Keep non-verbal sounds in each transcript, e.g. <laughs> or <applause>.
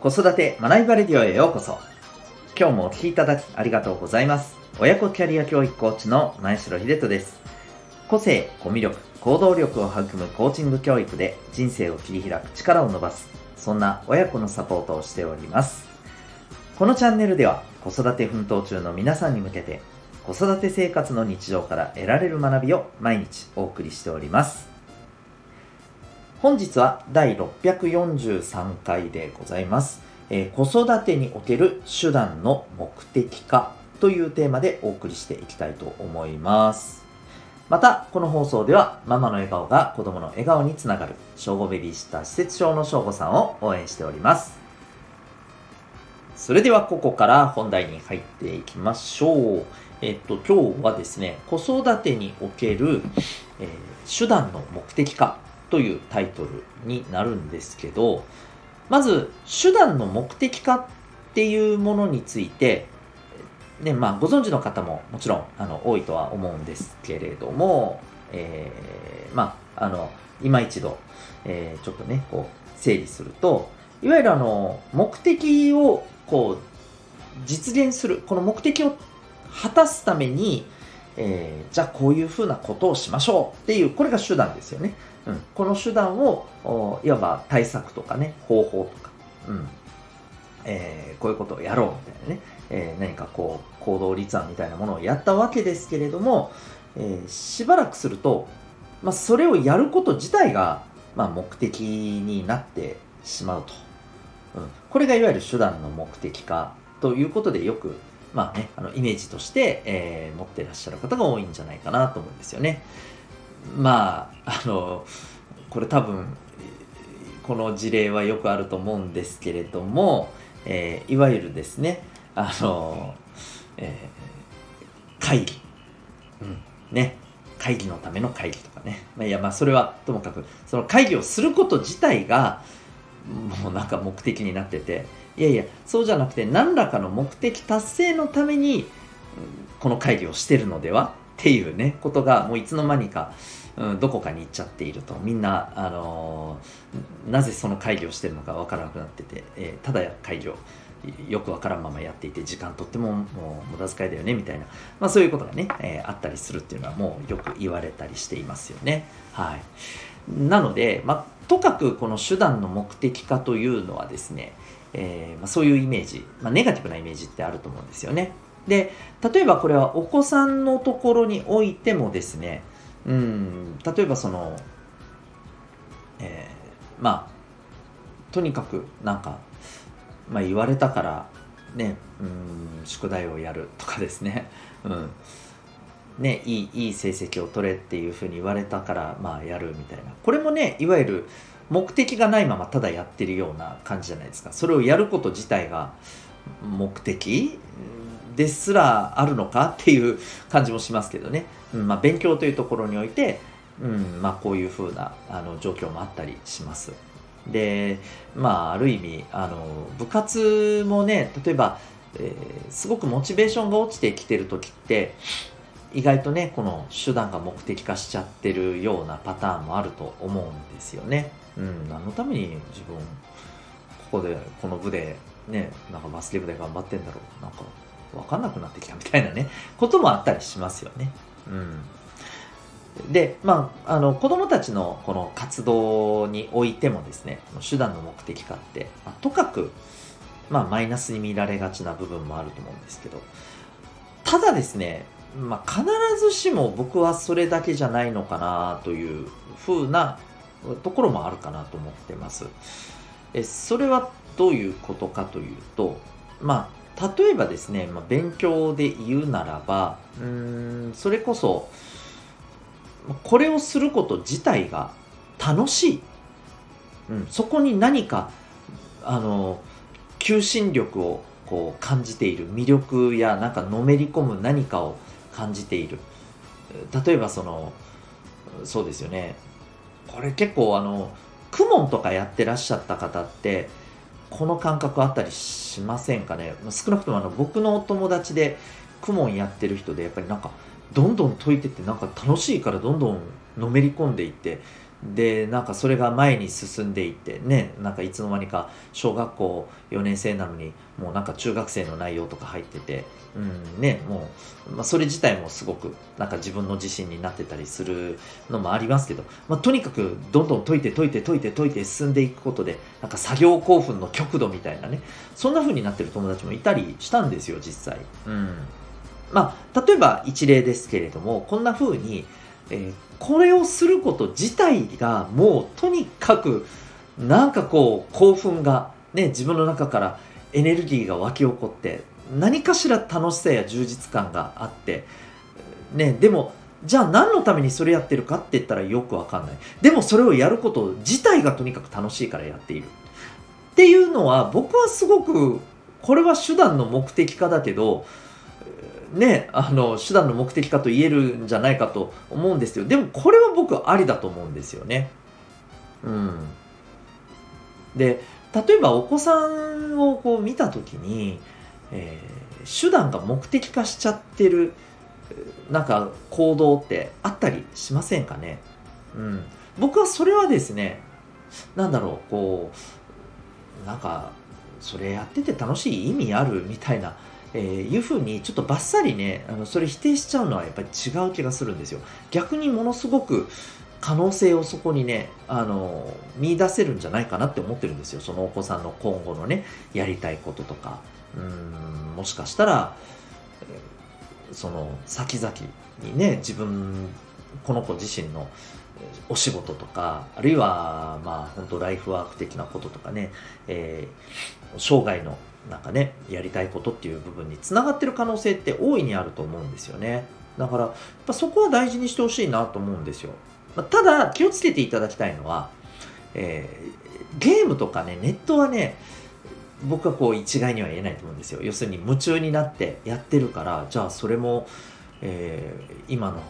子育て学びバレディオへようこそ。今日もお聴きいただきありがとうございます。親子キャリア教育コーチの前城秀人です。個性、コミュ力、行動力を育むコーチング教育で人生を切り開く力を伸ばす。そんな親子のサポートをしております。このチャンネルでは子育て奮闘中の皆さんに向けて子育て生活の日常から得られる学びを毎日お送りしております。本日は第643回でございます、えー、子育てにおける手段の目的化というテーマでお送りしていきたいと思います。またこの放送ではママの笑顔が子供の笑顔につながる正午ベビーシッター施設長の正午さんを応援しております。それではここから本題に入っていきましょう。えっと今日はですね子育てにおける、えー、手段の目的化というタイトルになるんですけど、まず手段の目的化っていうものについて、ね、まあご存知の方ももちろんあの多いとは思うんですけれども、えー、まあ、あの、今一度、えー、ちょっとね、こう、整理すると、いわゆるあの、目的をこう、実現する、この目的を果たすために、えー、じゃあこういうふうなことをしましょうっていう、これが手段ですよね。うん、この手段をいわば対策とかね方法とか、うん。えー、こういうことをやろうみたいなね、えー、何かこう行動立案みたいなものをやったわけですけれども、えー、しばらくすると、まあ、それをやること自体が、まあ、目的になってしまうと、うん、これがいわゆる手段の目的化ということでよくまあね、あのイメージとして、えー、持ってらっしゃる方が多いんじゃないかなと思うんですよね。まああのこれ多分この事例はよくあると思うんですけれども、えー、いわゆるですねあの、えー、会議、うん、ね。会議のための会議とかね、まあ、いやまあそれはともかくその会議をすること自体がもうなんか目的になってていやいやそうじゃなくて何らかの目的達成のためにこの会議をしてるのではっていうね、ことがもういつの間にか、うん、どこかに行っちゃっていると。みんな、あのー、なぜその会議をしてるのかわからなくなってて、えー、ただ会議をよくわからんままやっていて、時間とってももう無駄遣いだよね、みたいな、まあそういうことがね、えー、あったりするっていうのはもうよく言われたりしていますよね。はい。なので、まあ、とかくこの手段の目的化というのはですね、えーまあ、そういうイメージ、まあ、ネガティブなイメージってあると思うんですよね。で例えばこれはお子さんのところにおいてもですねうん。例えばその、えー、まあとにかくなんか、まあ、言われたからねうん宿題をやるとかですね。<laughs> うん。ね、いいいい成績を取れっていうふうに言われたからまあやるみたいな。これもねいわゆる目的がないままただやってるような感じじゃないですか。それをやること自体が目的ですらあるのかっていう感じもしますけどね、うんまあ、勉強というところにおいて、うんまあ、こういうふうなあの状況もあったりします。でまあある意味あの部活もね例えば、えー、すごくモチベーションが落ちてきてる時って意外とねこの手段が目的化しちゃってるようなパターンもあると思うんですよね。うん、何のために自分ここでこの部でねなんかバスケ部で頑張ってんだろうなんか分かんなくなってきたみたいなね、<laughs> こともあったりしますよね。うん。で、まあ、あの、子供たちのこの活動においてもですね、手段の目的化って、まあ、とかく、まあ、マイナスに見られがちな部分もあると思うんですけど、ただですね、まあ、必ずしも僕はそれだけじゃないのかなというふうなところもあるかなと思ってます。えそれはどういうことかというと、まあ、例えばですね、まあ、勉強で言うならばうんそれこそこれをすること自体が楽しい、うん、そこに何かあの求心力をこう感じている。魅力やなんかのめり込む何かを感じている。例えばそのそうですよね。これ結構あのクモンとかやってらっしゃった方ってこの感覚あったりしませんかね？少なくともあの僕のお友達でクモンやってる人でやっぱりなんかどんどん解いてってなんか楽しいからどんどんのめり込んでいってでなんかそれが前に進んでいってねなんかいつの間にか小学校4年生なのにもうなんか中学生の内容とか入ってて、うんね、もう、まあ、それ自体もすごくなんか自分の自信になってたりするのもありますけど、まあ、とにかくどんどん解いて解いて解いて解いて進んでいくことでなんか作業興奮の極度みたいなねそんな風になってる友達もいたりしたんですよ実際。うんまあ、例えば一例ですけれどもこんな風に、えー、これをすること自体がもうとにかくなんかこう興奮がね自分の中からエネルギーが湧き起こって何かしら楽しさや充実感があってねでもじゃあ何のためにそれやってるかって言ったらよくわかんない。でもそれをやること自体がとにかく楽しいからやっている。っていうのは僕はすごくこれは手段の目的化だけどね、あの手段の目的かと言えるんじゃないかと思うんですよ。でもこれは僕ありだと思うんですよね。うん、で例えばお子さんをこう見た時に、えー、手段が目的化しちゃってるなんか行動ってあったりしませんかね、うん、僕はそれはですねなんだろうこうなんかそれやってて楽しい意味あるみたいなえー、いうふうにちょっとバッサリねあのそれ否定しちゃうのはやっぱり違う気がするんですよ。逆にものすごく可能性をそこにねあの見出せるんじゃないかなって思ってるんですよ。そのお子さんの今後のねやりたいこととか。うんもしかしたらその先々にね自分この子自身のお仕事とかあるいはまあ本当ライフワーク的なこととかね、えー、生涯のなんかねやりたいことっていう部分につながってる可能性って大いにあると思うんですよね。だからやっぱそこは大事にしてほしいなと思うんですよ、まあ、ただ気をつけていただきたいのは、えー、ゲームとかねネットはね僕はこう一概には言えないと思うんですよ。要するに夢中になってやってるからじゃあそれも、えー、今の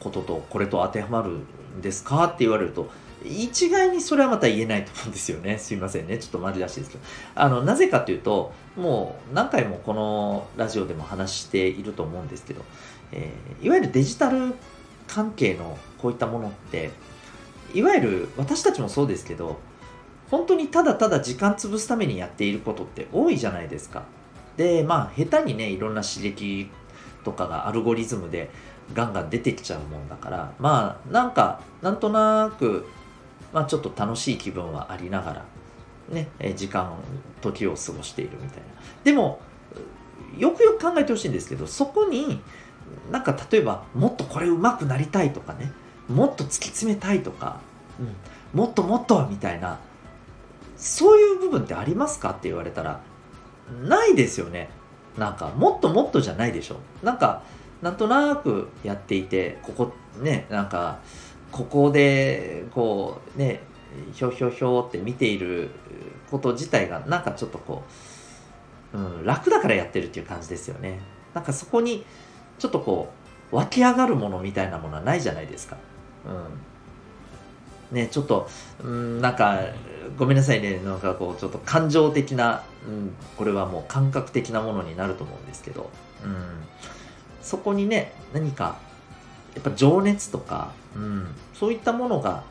こととこれと当てはまるんですかって言われると一概にそれはまた言えないと思うんですよね。<laughs> すいませんね。ちょっと丸出しいですけど。あの、なぜかというと、もう何回もこのラジオでも話していると思うんですけど、えー、いわゆるデジタル関係のこういったものって、いわゆる私たちもそうですけど、本当にただただ時間潰すためにやっていることって多いじゃないですか。で、まあ、下手にね、いろんな刺激とかがアルゴリズムでガンガン出てきちゃうもんだから、まあ、なんか、なんとなくまあ、ちょっと楽しい気分はありながら、ね、時間、時を過ごしているみたいな。でも、よくよく考えてほしいんですけど、そこに、なんか例えば、もっとこれ上手くなりたいとかね、もっと突き詰めたいとか、うん、もっともっとみたいな、そういう部分ってありますか？って言われたら、ないですよね。なんか、もっともっとじゃないでしょ。なんか、なんとなくやっていて、ここね、なんか、ここでこうねひょひょひょって見ていること自体がなんかちょっとこう、うん、楽だからやってるっていう感じですよね。なんかそこにちょっとこう湧き上がるものみたいなものはないじゃないですか。うん。ねちょっと、うん、なんかごめんなさいね。なんかこうちょっと感情的な、うん、これはもう感覚的なものになると思うんですけど、うん、そこにね何かやっぱ情熱とか、うん、そういったものが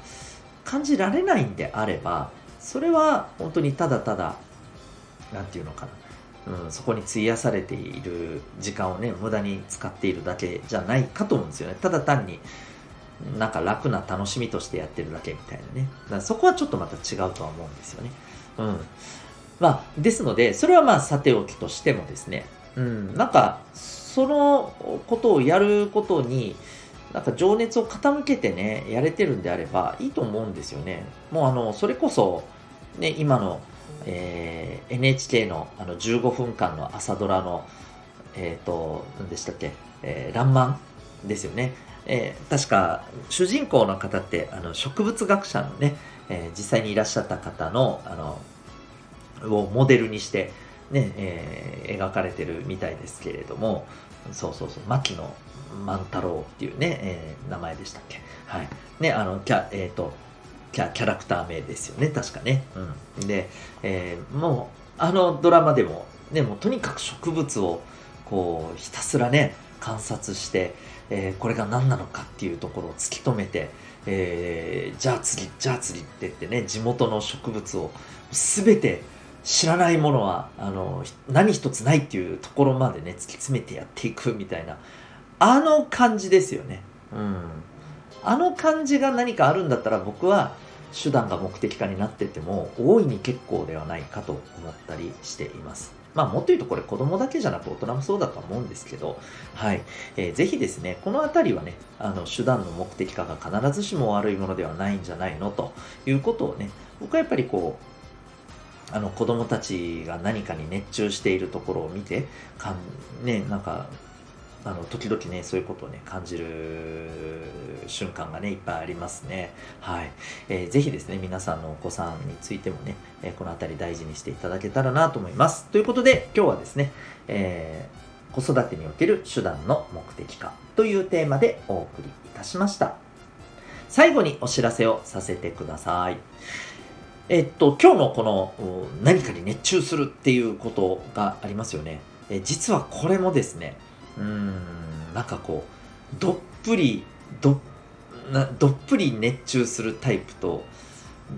感じられないんであればそれは本当にただただ何て言うのかな、うん、そこに費やされている時間をね無駄に使っているだけじゃないかと思うんですよね。ただ単になんか楽な楽しみとしてやってるだけみたいなね。だからそこはちょっとまた違うとは思うんですよね。うん。まあですのでそれはまあさておきとしてもですね。うんなんかそのことをやることになんか情熱を傾けてね、やれてるんであればいいと思うんですよね。もうあの、それこそ、ね、今の、えー、NHK のあの15分間の朝ドラの、えっ、ー、と、何でしたっけ、えー、らんまんですよね。えー、確か、主人公の方って、あの、植物学者のね、えー、実際にいらっしゃった方の、あの、をモデルにして、ね、えー、描かれてるみたいですけれども、そうそうそう、牧野万太郎っていうね、えー、名前でしたっけ。はい。ね、あの、キャ、えっ、ー、と、キャキャラクター名ですよね、確かね。うん。で、えー、もう、あのドラマでも、ね、もとにかく植物を、こう、ひたすらね、観察して、えー、これが何なのかっていうところを突き止めて、えー、じゃあ次、じゃあ次って言ってね、地元の植物を全て知らないものは、あの、何一つないっていうところまでね、突き詰めてやっていくみたいな、あの感じですよね。うん。あの感じが何かあるんだったら僕は手段が目的化になってても大いに結構ではないかと思ったりしています。まあもっと言うとこれ子供だけじゃなく大人もそうだと思うんですけど、はい。えー、ぜひですね、このあたりはね、あの手段の目的化が必ずしも悪いものではないんじゃないのということをね、僕はやっぱりこう、あの子供たちが何かに熱中しているところを見て、かんね、なんかあの時々ねそういうことをね感じる瞬間がねいっぱいありますね。はい、えー、ぜひですね皆さんのお子さんについてもね、えー、この辺り大事にしていただけたらなと思います。ということで今日はですね、えー、子育てにおける手段の目的化というテーマでお送りいたしました。最後にお知らせをさせてください。えっと、今日のこの何かに熱中するっていうことがありますよね。え実はこれもですね、うん。なんかこうどっぷりどなどっぷり熱中するタイプと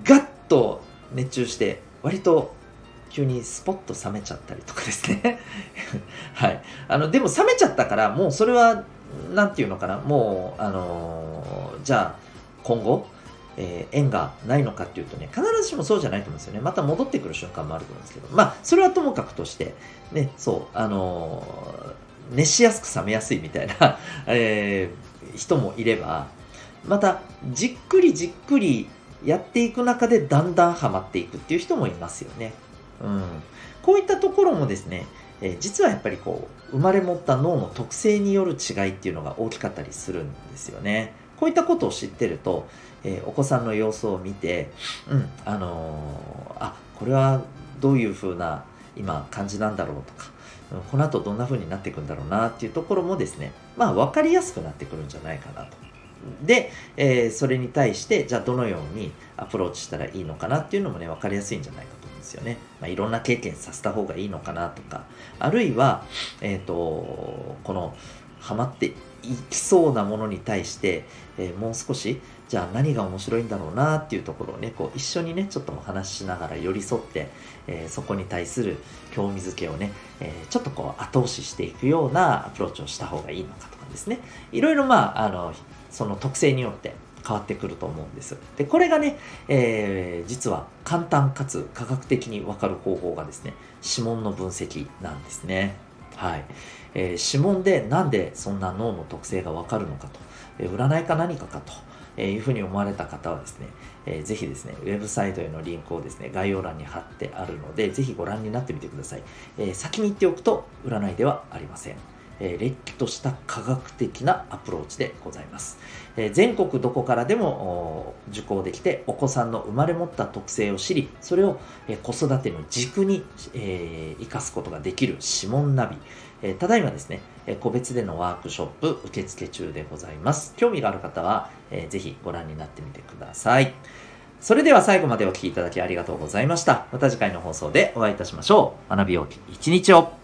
ガッと熱中して割と急にスポッと冷めちゃったりとかですね。<laughs> はい。あのでも冷めちゃったからもうそれは何て言うのかな。もうあのー、じゃあ今後えー、縁がないのかっていうとね、必ずしもそうじゃないと思うんですよね。また戻ってくる瞬間もあると思うんですけど、まあ、それはともかくとして、ね、そう、あの熱しやすく冷めやすいみたいな <laughs> えー、人もいれば、また、じっくりじっくりやっていく中でだんだんハマっていくっていう人もいますよね。うん。こういったところもですね、えー、実はやっぱりこう、生まれ持った脳の特性による違いっていうのが大きかったりするんですよね。こういったことを知ってると、えー、お子さんの様子を見て、うん、あのー、あ、これはどういう風な今感じなんだろうとか、この後どんな風になっていくんだろうなっていうところもですね、まあ分かりやすくなってくるんじゃないかなと。で、えー、それに対して、じゃあどのようにアプローチしたらいいのかなっていうのもね、分かりやすいんじゃないかと思うんですよね。まあ、いろんな経験させた方がいいのかなとか、あるいは、えっ、ー、と、この、ハマってきそうなものに対して、えー、もう少しじゃあ何が面白いんだろうなっていうところをねこう一緒にねちょっとお話しながら寄り添って、えー、そこに対する興味づけをね、えー、ちょっとこう後押ししていくようなアプローチをした方がいいのかとかですねいろいろまああのその特性によって変わってくると思うんです。で、これがね、えー、実は簡単かつ科学的にわかる方法がですね、指紋の分析なんですね。はい。えー、指紋でなんでそんな脳の特性がわかるのかと、えー、占いか何かかと、えいうふうに思われた方はですね、えー、ぜひですね、ウェブサイトへのリンクをですね、概要欄に貼ってあるので、ぜひご覧になってみてください。えー、先に言っておくと、占いではありません。え、れっきとした科学的なアプローチでございます。え、全国どこからでも受講できて、お子さんの生まれ持った特性を知り、それを、え、子育ての軸に、えー、生かすことができる指紋ナビ。え、ただいまですね、え、個別でのワークショップ受付中でございます。興味がある方は、えー、ぜひご覧になってみてください。それでは最後までお聴きいただきありがとうございました。また次回の放送でお会いいたしましょう。学びようき一日を。